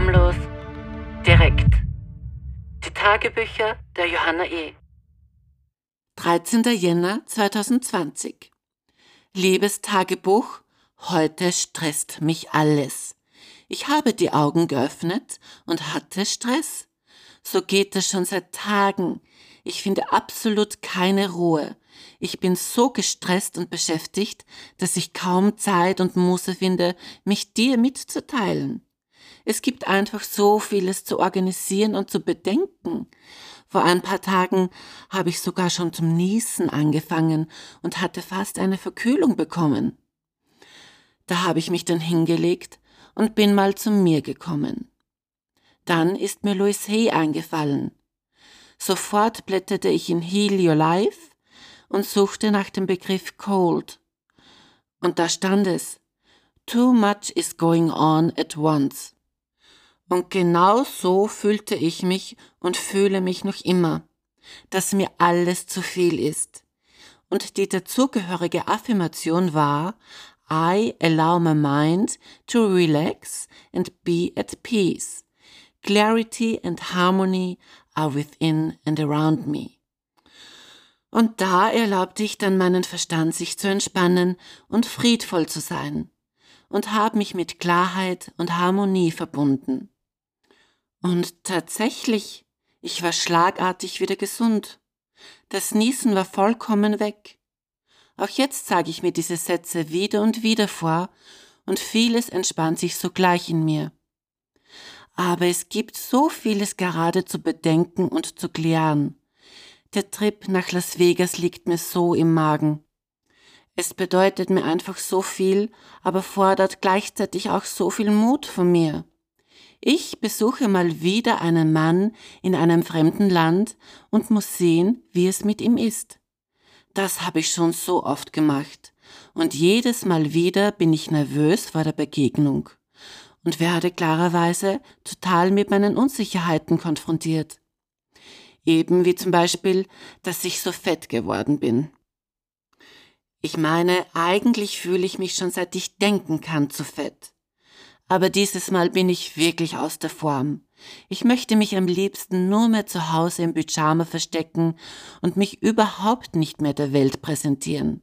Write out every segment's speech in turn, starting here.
Schamlos, direkt. Die Tagebücher der Johanna E. 13. Jänner 2020. Liebes Tagebuch, heute stresst mich alles. Ich habe die Augen geöffnet und hatte Stress. So geht es schon seit Tagen. Ich finde absolut keine Ruhe. Ich bin so gestresst und beschäftigt, dass ich kaum Zeit und Muße finde, mich dir mitzuteilen. Es gibt einfach so vieles zu organisieren und zu bedenken. Vor ein paar Tagen habe ich sogar schon zum Niesen angefangen und hatte fast eine Verkühlung bekommen. Da habe ich mich dann hingelegt und bin mal zu mir gekommen. Dann ist mir Louis Hay eingefallen. Sofort blätterte ich in Heal Your Life und suchte nach dem Begriff cold. Und da stand es, Too much is going on at once. Und genau so fühlte ich mich und fühle mich noch immer, dass mir alles zu viel ist. Und die dazugehörige Affirmation war, I allow my mind to relax and be at peace. Clarity and harmony are within and around me. Und da erlaubte ich dann meinen Verstand sich zu entspannen und friedvoll zu sein und habe mich mit Klarheit und Harmonie verbunden. Und tatsächlich, ich war schlagartig wieder gesund. Das Niesen war vollkommen weg. Auch jetzt sage ich mir diese Sätze wieder und wieder vor und vieles entspannt sich sogleich in mir. Aber es gibt so vieles gerade zu bedenken und zu klären. Der Trip nach Las Vegas liegt mir so im Magen. Es bedeutet mir einfach so viel, aber fordert gleichzeitig auch so viel Mut von mir. Ich besuche mal wieder einen Mann in einem fremden Land und muss sehen, wie es mit ihm ist. Das habe ich schon so oft gemacht. Und jedes Mal wieder bin ich nervös vor der Begegnung und werde klarerweise total mit meinen Unsicherheiten konfrontiert. Eben wie zum Beispiel, dass ich so fett geworden bin. Ich meine, eigentlich fühle ich mich schon seit ich denken kann zu fett. Aber dieses Mal bin ich wirklich aus der Form. Ich möchte mich am liebsten nur mehr zu Hause im Pyjama verstecken und mich überhaupt nicht mehr der Welt präsentieren.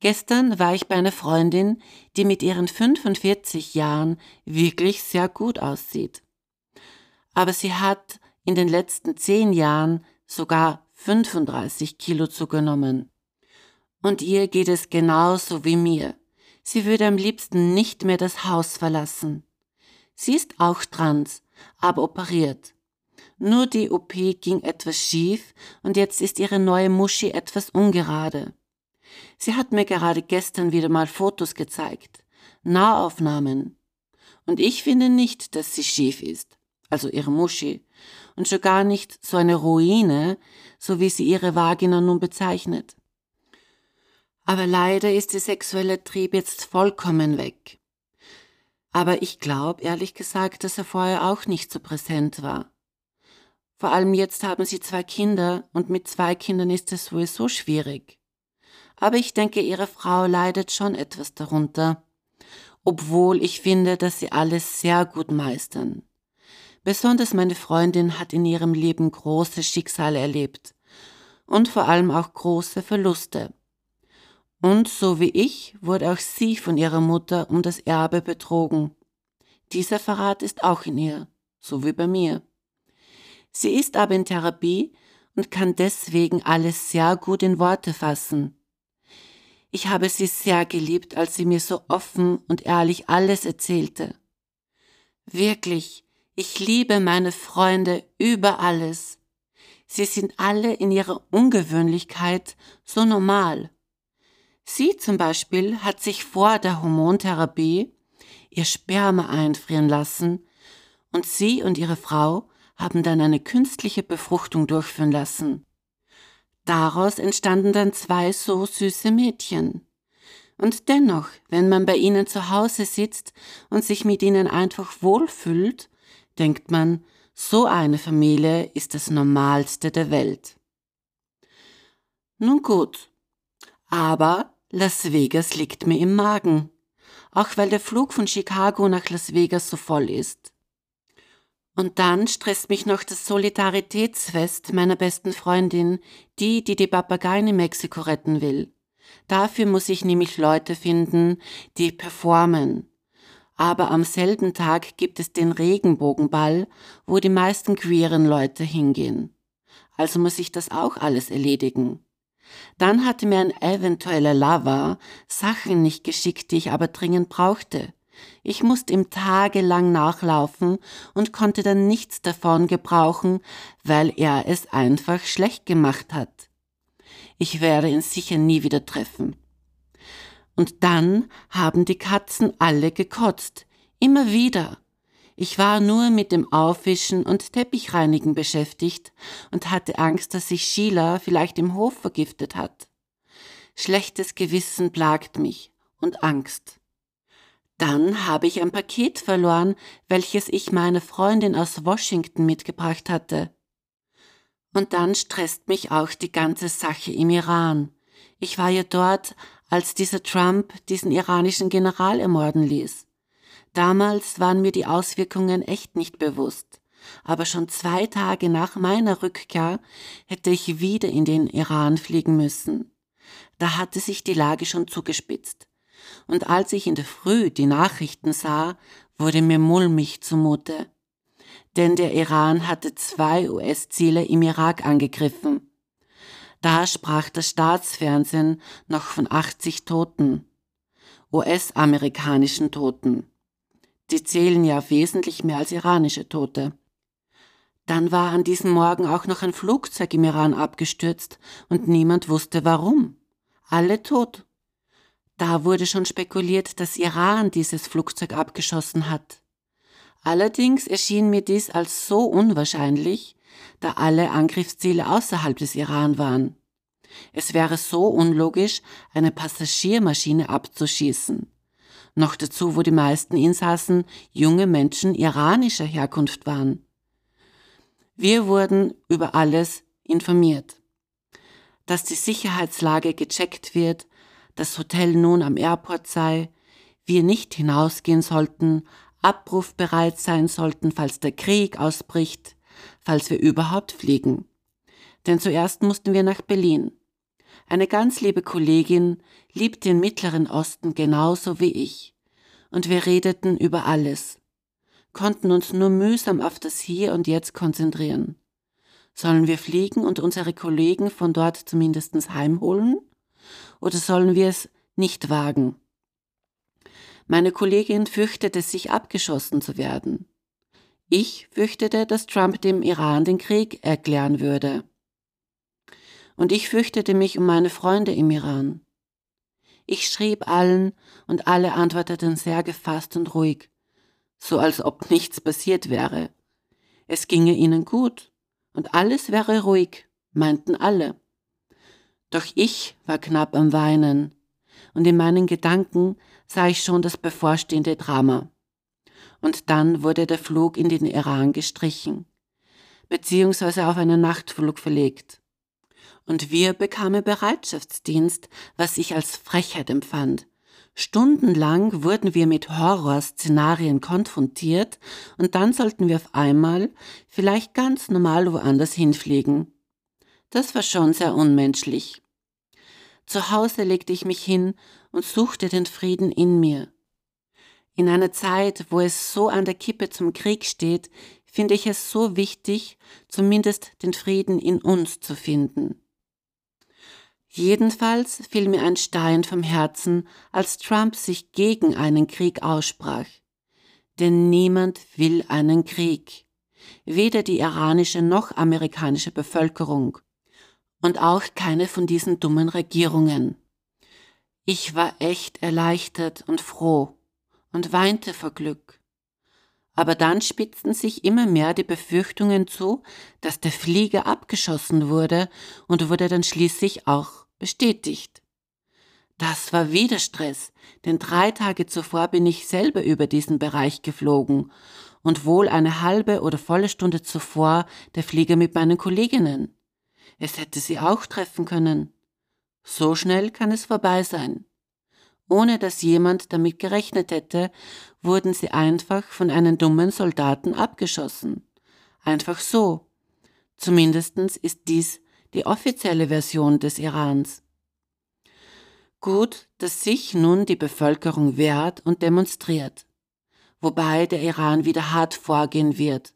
Gestern war ich bei einer Freundin, die mit ihren 45 Jahren wirklich sehr gut aussieht. Aber sie hat in den letzten zehn Jahren sogar 35 Kilo zugenommen. Und ihr geht es genauso wie mir. Sie würde am liebsten nicht mehr das Haus verlassen. Sie ist auch trans, aber operiert. Nur die OP ging etwas schief und jetzt ist ihre neue Muschi etwas ungerade. Sie hat mir gerade gestern wieder mal Fotos gezeigt. Nahaufnahmen. Und ich finde nicht, dass sie schief ist. Also ihre Muschi und schon gar nicht so eine Ruine, so wie sie ihre Vagina nun bezeichnet. Aber leider ist der sexuelle Trieb jetzt vollkommen weg. Aber ich glaube, ehrlich gesagt, dass er vorher auch nicht so präsent war. Vor allem jetzt haben sie zwei Kinder und mit zwei Kindern ist es sowieso schwierig. Aber ich denke, ihre Frau leidet schon etwas darunter, obwohl ich finde, dass sie alles sehr gut meistern. Besonders meine Freundin hat in ihrem Leben große Schicksale erlebt und vor allem auch große Verluste. Und so wie ich wurde auch sie von ihrer Mutter um das Erbe betrogen. Dieser Verrat ist auch in ihr, so wie bei mir. Sie ist aber in Therapie und kann deswegen alles sehr gut in Worte fassen. Ich habe sie sehr geliebt, als sie mir so offen und ehrlich alles erzählte. Wirklich, ich liebe meine Freunde über alles. Sie sind alle in ihrer Ungewöhnlichkeit so normal. Sie zum Beispiel hat sich vor der Hormontherapie ihr Sperma einfrieren lassen und sie und ihre Frau haben dann eine künstliche Befruchtung durchführen lassen. Daraus entstanden dann zwei so süße Mädchen. Und dennoch, wenn man bei ihnen zu Hause sitzt und sich mit ihnen einfach wohlfühlt, denkt man, so eine Familie ist das Normalste der Welt. Nun gut, aber Las Vegas liegt mir im Magen, auch weil der Flug von Chicago nach Las Vegas so voll ist. Und dann stresst mich noch das Solidaritätsfest meiner besten Freundin, die, die die Papageien in Mexiko retten will. Dafür muss ich nämlich Leute finden, die performen. Aber am selben Tag gibt es den Regenbogenball, wo die meisten queeren Leute hingehen. Also muss ich das auch alles erledigen. Dann hatte mir ein eventueller Lover Sachen nicht geschickt, die ich aber dringend brauchte. Ich musste ihm tagelang nachlaufen und konnte dann nichts davon gebrauchen, weil er es einfach schlecht gemacht hat. Ich werde ihn sicher nie wieder treffen. Und dann haben die Katzen alle gekotzt. Immer wieder. Ich war nur mit dem Aufwischen und Teppichreinigen beschäftigt und hatte Angst, dass sich Sheila vielleicht im Hof vergiftet hat. Schlechtes Gewissen plagt mich und Angst. Dann habe ich ein Paket verloren, welches ich meiner Freundin aus Washington mitgebracht hatte. Und dann stresst mich auch die ganze Sache im Iran. Ich war ja dort, als dieser Trump diesen iranischen General ermorden ließ. Damals waren mir die Auswirkungen echt nicht bewusst. Aber schon zwei Tage nach meiner Rückkehr hätte ich wieder in den Iran fliegen müssen. Da hatte sich die Lage schon zugespitzt. Und als ich in der Früh die Nachrichten sah, wurde mir mulmig zumute denn der Iran hatte zwei US-Ziele im Irak angegriffen. Da sprach das Staatsfernsehen noch von 80 Toten, US-amerikanischen Toten. Die zählen ja wesentlich mehr als iranische Tote. Dann war an diesem Morgen auch noch ein Flugzeug im Iran abgestürzt und niemand wusste warum. Alle tot. Da wurde schon spekuliert, dass Iran dieses Flugzeug abgeschossen hat. Allerdings erschien mir dies als so unwahrscheinlich, da alle Angriffsziele außerhalb des Iran waren. Es wäre so unlogisch, eine Passagiermaschine abzuschießen. Noch dazu, wo die meisten Insassen junge Menschen iranischer Herkunft waren. Wir wurden über alles informiert. Dass die Sicherheitslage gecheckt wird, das Hotel nun am Airport sei, wir nicht hinausgehen sollten, abrufbereit sein sollten, falls der Krieg ausbricht, falls wir überhaupt fliegen. Denn zuerst mussten wir nach Berlin. Eine ganz liebe Kollegin liebt den Mittleren Osten genauso wie ich. Und wir redeten über alles, konnten uns nur mühsam auf das Hier und Jetzt konzentrieren. Sollen wir fliegen und unsere Kollegen von dort zumindest heimholen? Oder sollen wir es nicht wagen? Meine Kollegin fürchtete sich abgeschossen zu werden. Ich fürchtete, dass Trump dem Iran den Krieg erklären würde. Und ich fürchtete mich um meine Freunde im Iran. Ich schrieb allen und alle antworteten sehr gefasst und ruhig, so als ob nichts passiert wäre. Es ginge ihnen gut und alles wäre ruhig, meinten alle. Doch ich war knapp am Weinen, und in meinen Gedanken sah ich schon das bevorstehende Drama. Und dann wurde der Flug in den Iran gestrichen, beziehungsweise auf einen Nachtflug verlegt. Und wir bekamen Bereitschaftsdienst, was ich als Frechheit empfand. Stundenlang wurden wir mit Horrorszenarien konfrontiert und dann sollten wir auf einmal vielleicht ganz normal woanders hinfliegen. Das war schon sehr unmenschlich. Zu Hause legte ich mich hin und suchte den Frieden in mir. In einer Zeit, wo es so an der Kippe zum Krieg steht, finde ich es so wichtig, zumindest den Frieden in uns zu finden. Jedenfalls fiel mir ein Stein vom Herzen, als Trump sich gegen einen Krieg aussprach. Denn niemand will einen Krieg. Weder die iranische noch amerikanische Bevölkerung und auch keine von diesen dummen Regierungen. Ich war echt erleichtert und froh und weinte vor Glück. Aber dann spitzten sich immer mehr die Befürchtungen zu, dass der Flieger abgeschossen wurde und wurde dann schließlich auch bestätigt. Das war wieder Stress, denn drei Tage zuvor bin ich selber über diesen Bereich geflogen und wohl eine halbe oder volle Stunde zuvor der Flieger mit meinen Kolleginnen. Es hätte sie auch treffen können. So schnell kann es vorbei sein. Ohne dass jemand damit gerechnet hätte, wurden sie einfach von einem dummen Soldaten abgeschossen. Einfach so. Zumindest ist dies die offizielle Version des Irans. Gut, dass sich nun die Bevölkerung wehrt und demonstriert, wobei der Iran wieder hart vorgehen wird,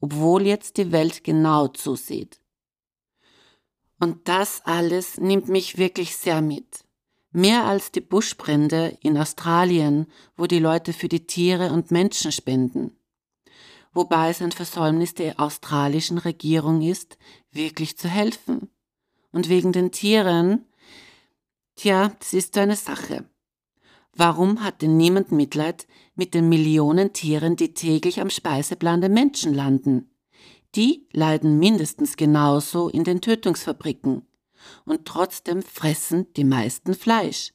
obwohl jetzt die Welt genau zusieht. Und das alles nimmt mich wirklich sehr mit. Mehr als die Buschbrände in Australien, wo die Leute für die Tiere und Menschen spenden. Wobei es ein Versäumnis der australischen Regierung ist, wirklich zu helfen. Und wegen den Tieren Tja, das ist so eine Sache. Warum hat denn niemand Mitleid mit den Millionen Tieren, die täglich am Speiseplan der Menschen landen? Die leiden mindestens genauso in den Tötungsfabriken. Und trotzdem fressen die meisten Fleisch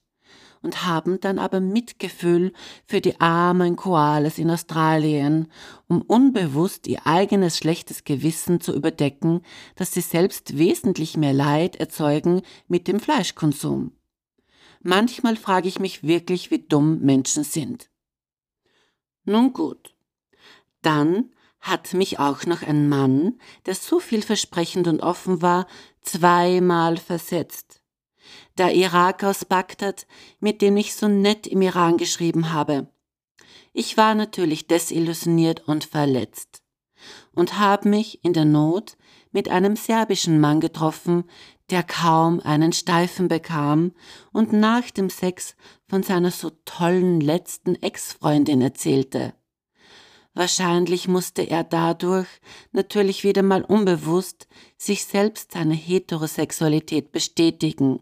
und haben dann aber Mitgefühl für die armen Koalas in Australien, um unbewusst ihr eigenes schlechtes Gewissen zu überdecken, dass sie selbst wesentlich mehr Leid erzeugen mit dem Fleischkonsum. Manchmal frage ich mich wirklich, wie dumm Menschen sind. Nun gut. Dann hat mich auch noch ein Mann, der so vielversprechend und offen war, zweimal versetzt. Der Irak aus Bagdad, mit dem ich so nett im Iran geschrieben habe. Ich war natürlich desillusioniert und verletzt und habe mich in der Not mit einem serbischen Mann getroffen, der kaum einen Steifen bekam und nach dem Sex von seiner so tollen letzten Ex-Freundin erzählte. Wahrscheinlich musste er dadurch natürlich wieder mal unbewusst sich selbst seine Heterosexualität bestätigen,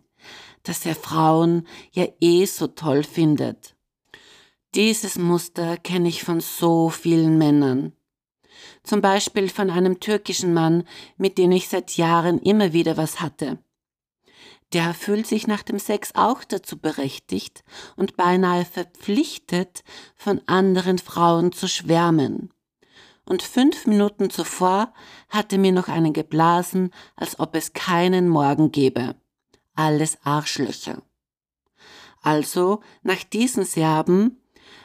dass er Frauen ja eh so toll findet. Dieses Muster kenne ich von so vielen Männern zum Beispiel von einem türkischen Mann, mit dem ich seit Jahren immer wieder was hatte. Der fühlt sich nach dem Sex auch dazu berechtigt und beinahe verpflichtet, von anderen Frauen zu schwärmen. Und fünf Minuten zuvor hatte mir noch einen geblasen, als ob es keinen Morgen gäbe. Alles Arschlöcher. Also, nach diesen Serben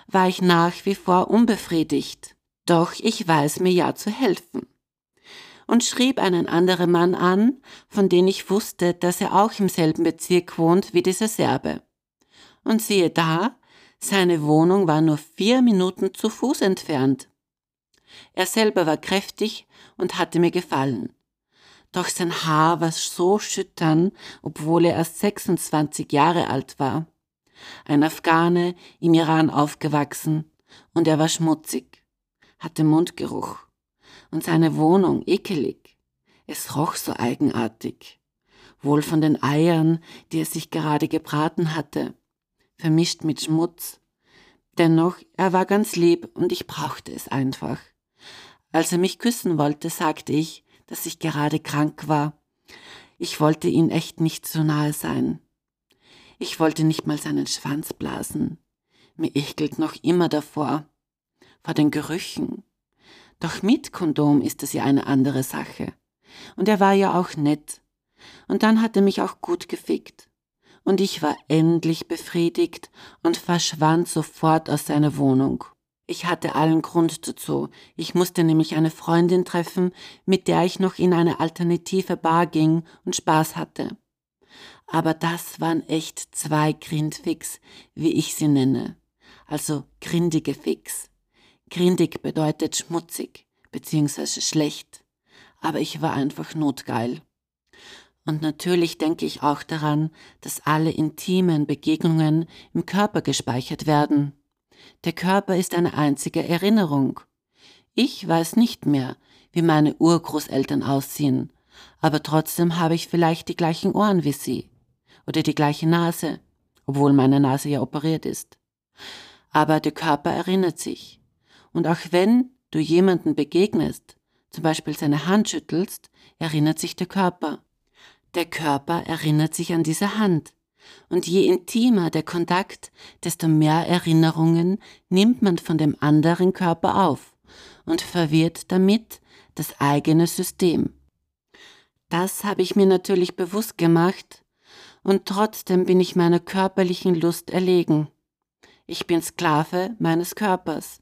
war ich nach wie vor unbefriedigt. Doch ich weiß mir ja zu helfen. Und schrieb einen anderen Mann an, von dem ich wusste, dass er auch im selben Bezirk wohnt wie dieser Serbe. Und siehe da, seine Wohnung war nur vier Minuten zu Fuß entfernt. Er selber war kräftig und hatte mir gefallen. Doch sein Haar war so schüttern, obwohl er erst 26 Jahre alt war. Ein Afghane, im Iran aufgewachsen, und er war schmutzig hatte Mundgeruch und seine Wohnung ekelig. Es roch so eigenartig, wohl von den Eiern, die er sich gerade gebraten hatte, vermischt mit Schmutz. Dennoch, er war ganz lieb und ich brauchte es einfach. Als er mich küssen wollte, sagte ich, dass ich gerade krank war. Ich wollte ihn echt nicht so nahe sein. Ich wollte nicht mal seinen Schwanz blasen. Mir ekelt noch immer davor vor den Gerüchen. Doch mit Kondom ist es ja eine andere Sache. Und er war ja auch nett. Und dann hat er mich auch gut gefickt. Und ich war endlich befriedigt und verschwand sofort aus seiner Wohnung. Ich hatte allen Grund dazu. Ich musste nämlich eine Freundin treffen, mit der ich noch in eine alternative Bar ging und Spaß hatte. Aber das waren echt zwei Grindfix, wie ich sie nenne. Also grindige Fix. Grindig bedeutet schmutzig bzw. schlecht, aber ich war einfach notgeil. Und natürlich denke ich auch daran, dass alle intimen Begegnungen im Körper gespeichert werden. Der Körper ist eine einzige Erinnerung. Ich weiß nicht mehr, wie meine Urgroßeltern aussehen, aber trotzdem habe ich vielleicht die gleichen Ohren wie sie oder die gleiche Nase, obwohl meine Nase ja operiert ist. Aber der Körper erinnert sich. Und auch wenn du jemanden begegnest, zum Beispiel seine Hand schüttelst, erinnert sich der Körper. Der Körper erinnert sich an diese Hand. Und je intimer der Kontakt, desto mehr Erinnerungen nimmt man von dem anderen Körper auf und verwirrt damit das eigene System. Das habe ich mir natürlich bewusst gemacht, und trotzdem bin ich meiner körperlichen Lust erlegen. Ich bin Sklave meines Körpers.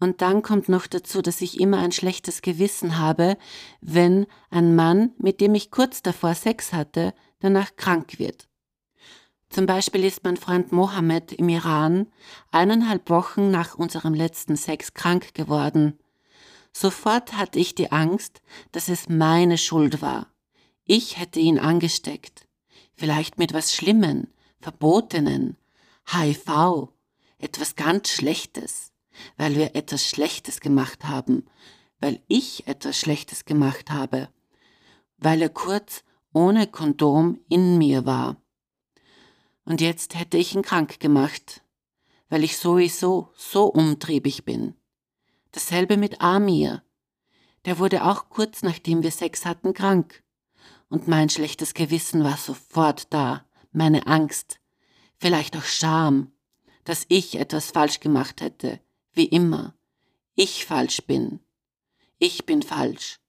Und dann kommt noch dazu, dass ich immer ein schlechtes Gewissen habe, wenn ein Mann, mit dem ich kurz davor Sex hatte, danach krank wird. Zum Beispiel ist mein Freund Mohammed im Iran eineinhalb Wochen nach unserem letzten Sex krank geworden. Sofort hatte ich die Angst, dass es meine Schuld war. Ich hätte ihn angesteckt. Vielleicht mit was Schlimmen, Verbotenen, HIV, etwas ganz Schlechtes, weil wir etwas Schlechtes gemacht haben, weil ich etwas Schlechtes gemacht habe, weil er kurz ohne Kondom in mir war. Und jetzt hätte ich ihn krank gemacht, weil ich sowieso so umtriebig bin. Dasselbe mit Amir. Der wurde auch kurz nachdem wir Sex hatten krank. Und mein schlechtes Gewissen war sofort da, meine Angst, vielleicht auch Scham, dass ich etwas falsch gemacht hätte, wie immer. Ich falsch bin. Ich bin falsch.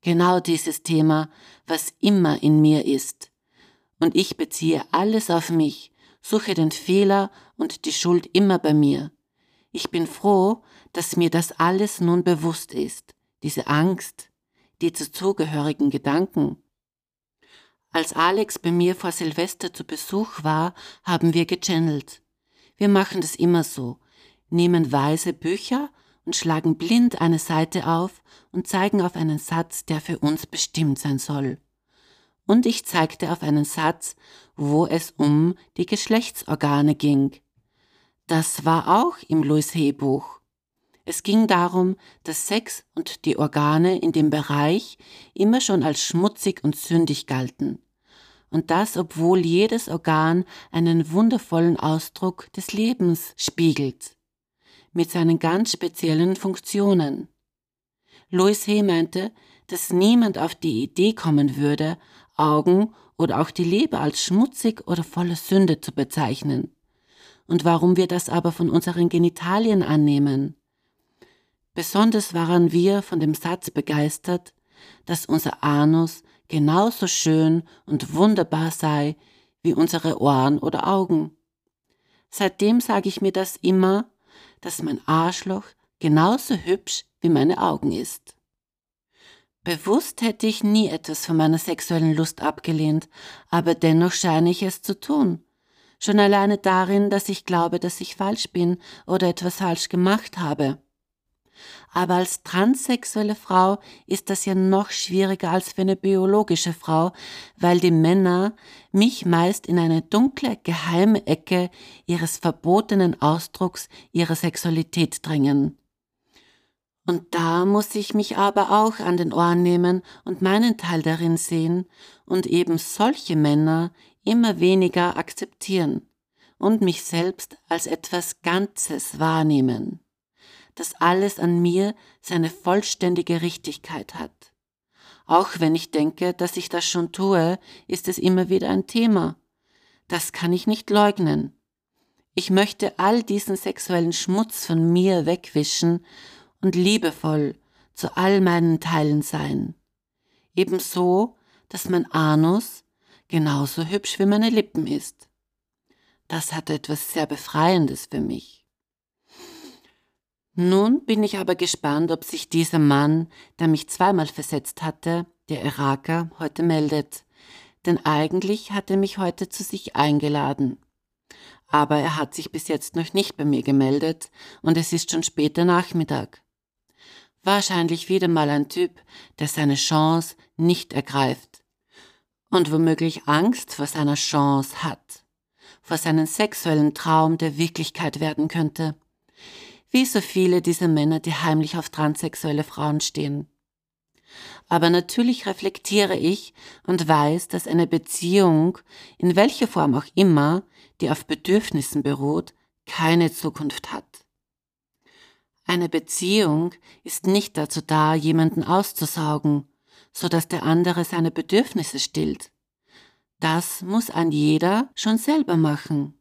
Genau dieses Thema, was immer in mir ist. Und ich beziehe alles auf mich, suche den Fehler und die Schuld immer bei mir. Ich bin froh, dass mir das alles nun bewusst ist, diese Angst, die zugehörigen Gedanken. Als Alex bei mir vor Silvester zu Besuch war, haben wir gechannelt. Wir machen das immer so, nehmen weise Bücher und schlagen blind eine Seite auf und zeigen auf einen Satz, der für uns bestimmt sein soll. Und ich zeigte auf einen Satz, wo es um die Geschlechtsorgane ging. Das war auch im Louis Hay Buch. Es ging darum, dass Sex und die Organe in dem Bereich immer schon als schmutzig und sündig galten. Und das, obwohl jedes Organ einen wundervollen Ausdruck des Lebens spiegelt, mit seinen ganz speziellen Funktionen. Louis Hay meinte, dass niemand auf die Idee kommen würde, Augen oder auch die Leber als schmutzig oder voller Sünde zu bezeichnen. Und warum wir das aber von unseren Genitalien annehmen. Besonders waren wir von dem Satz begeistert, dass unser Anus genauso schön und wunderbar sei wie unsere Ohren oder Augen. Seitdem sage ich mir das immer, dass mein Arschloch genauso hübsch wie meine Augen ist. Bewusst hätte ich nie etwas von meiner sexuellen Lust abgelehnt, aber dennoch scheine ich es zu tun. Schon alleine darin, dass ich glaube, dass ich falsch bin oder etwas falsch gemacht habe. Aber als transsexuelle Frau ist das ja noch schwieriger als für eine biologische Frau, weil die Männer mich meist in eine dunkle, geheime Ecke ihres verbotenen Ausdrucks ihrer Sexualität drängen. Und da muss ich mich aber auch an den Ohren nehmen und meinen Teil darin sehen und eben solche Männer immer weniger akzeptieren und mich selbst als etwas Ganzes wahrnehmen dass alles an mir seine vollständige Richtigkeit hat. Auch wenn ich denke, dass ich das schon tue, ist es immer wieder ein Thema. Das kann ich nicht leugnen. Ich möchte all diesen sexuellen Schmutz von mir wegwischen und liebevoll zu all meinen Teilen sein. Ebenso, dass mein Anus genauso hübsch wie meine Lippen ist. Das hat etwas sehr Befreiendes für mich. Nun bin ich aber gespannt, ob sich dieser Mann, der mich zweimal versetzt hatte, der Iraker, heute meldet. Denn eigentlich hat er mich heute zu sich eingeladen. Aber er hat sich bis jetzt noch nicht bei mir gemeldet und es ist schon später Nachmittag. Wahrscheinlich wieder mal ein Typ, der seine Chance nicht ergreift und womöglich Angst vor seiner Chance hat, vor seinem sexuellen Traum, der Wirklichkeit werden könnte wie so viele dieser Männer, die heimlich auf transsexuelle Frauen stehen. Aber natürlich reflektiere ich und weiß, dass eine Beziehung, in welcher Form auch immer, die auf Bedürfnissen beruht, keine Zukunft hat. Eine Beziehung ist nicht dazu da, jemanden auszusaugen, so dass der andere seine Bedürfnisse stillt. Das muss ein jeder schon selber machen.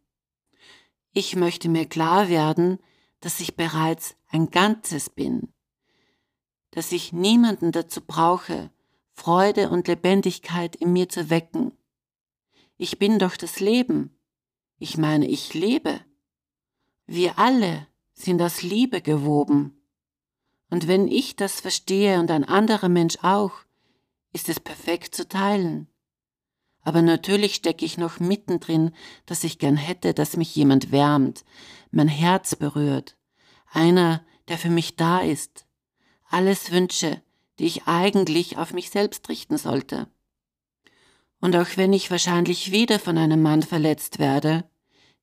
Ich möchte mir klar werden, dass ich bereits ein Ganzes bin, dass ich niemanden dazu brauche, Freude und Lebendigkeit in mir zu wecken. Ich bin doch das Leben. Ich meine, ich lebe. Wir alle sind aus Liebe gewoben. Und wenn ich das verstehe und ein anderer Mensch auch, ist es perfekt zu teilen. Aber natürlich stecke ich noch mittendrin, dass ich gern hätte, dass mich jemand wärmt, mein Herz berührt, einer, der für mich da ist. Alles Wünsche, die ich eigentlich auf mich selbst richten sollte. Und auch wenn ich wahrscheinlich wieder von einem Mann verletzt werde,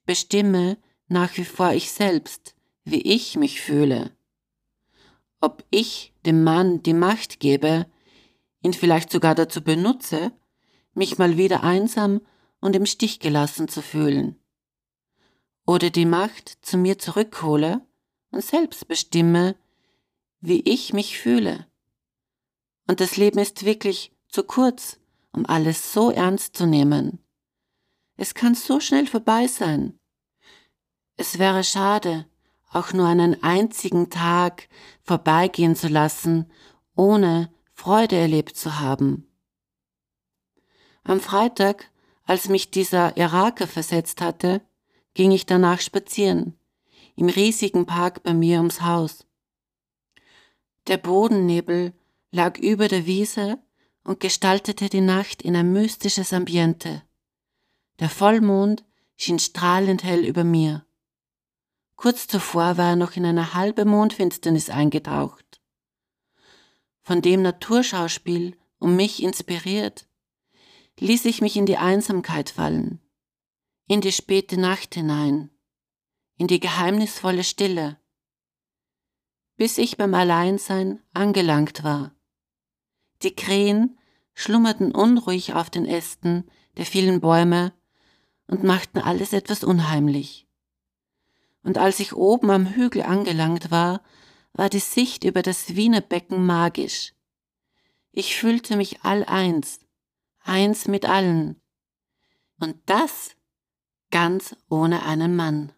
bestimme nach wie vor ich selbst, wie ich mich fühle. Ob ich dem Mann die Macht gebe, ihn vielleicht sogar dazu benutze, mich mal wieder einsam und im Stich gelassen zu fühlen. Oder die Macht zu mir zurückhole und selbst bestimme, wie ich mich fühle. Und das Leben ist wirklich zu kurz, um alles so ernst zu nehmen. Es kann so schnell vorbei sein. Es wäre schade, auch nur einen einzigen Tag vorbeigehen zu lassen, ohne Freude erlebt zu haben. Am Freitag, als mich dieser Iraker versetzt hatte, ging ich danach spazieren, im riesigen Park bei mir ums Haus. Der Bodennebel lag über der Wiese und gestaltete die Nacht in ein mystisches Ambiente. Der Vollmond schien strahlend hell über mir. Kurz zuvor war er noch in eine halbe Mondfinsternis eingetaucht. Von dem Naturschauspiel um mich inspiriert, ließ ich mich in die Einsamkeit fallen, in die späte Nacht hinein, in die geheimnisvolle Stille, bis ich beim Alleinsein angelangt war. Die Krähen schlummerten unruhig auf den Ästen der vielen Bäume und machten alles etwas unheimlich und als ich oben am Hügel angelangt war, war die Sicht über das Wiener Becken magisch. Ich fühlte mich all eins, eins mit allen. Und das ganz ohne einen Mann.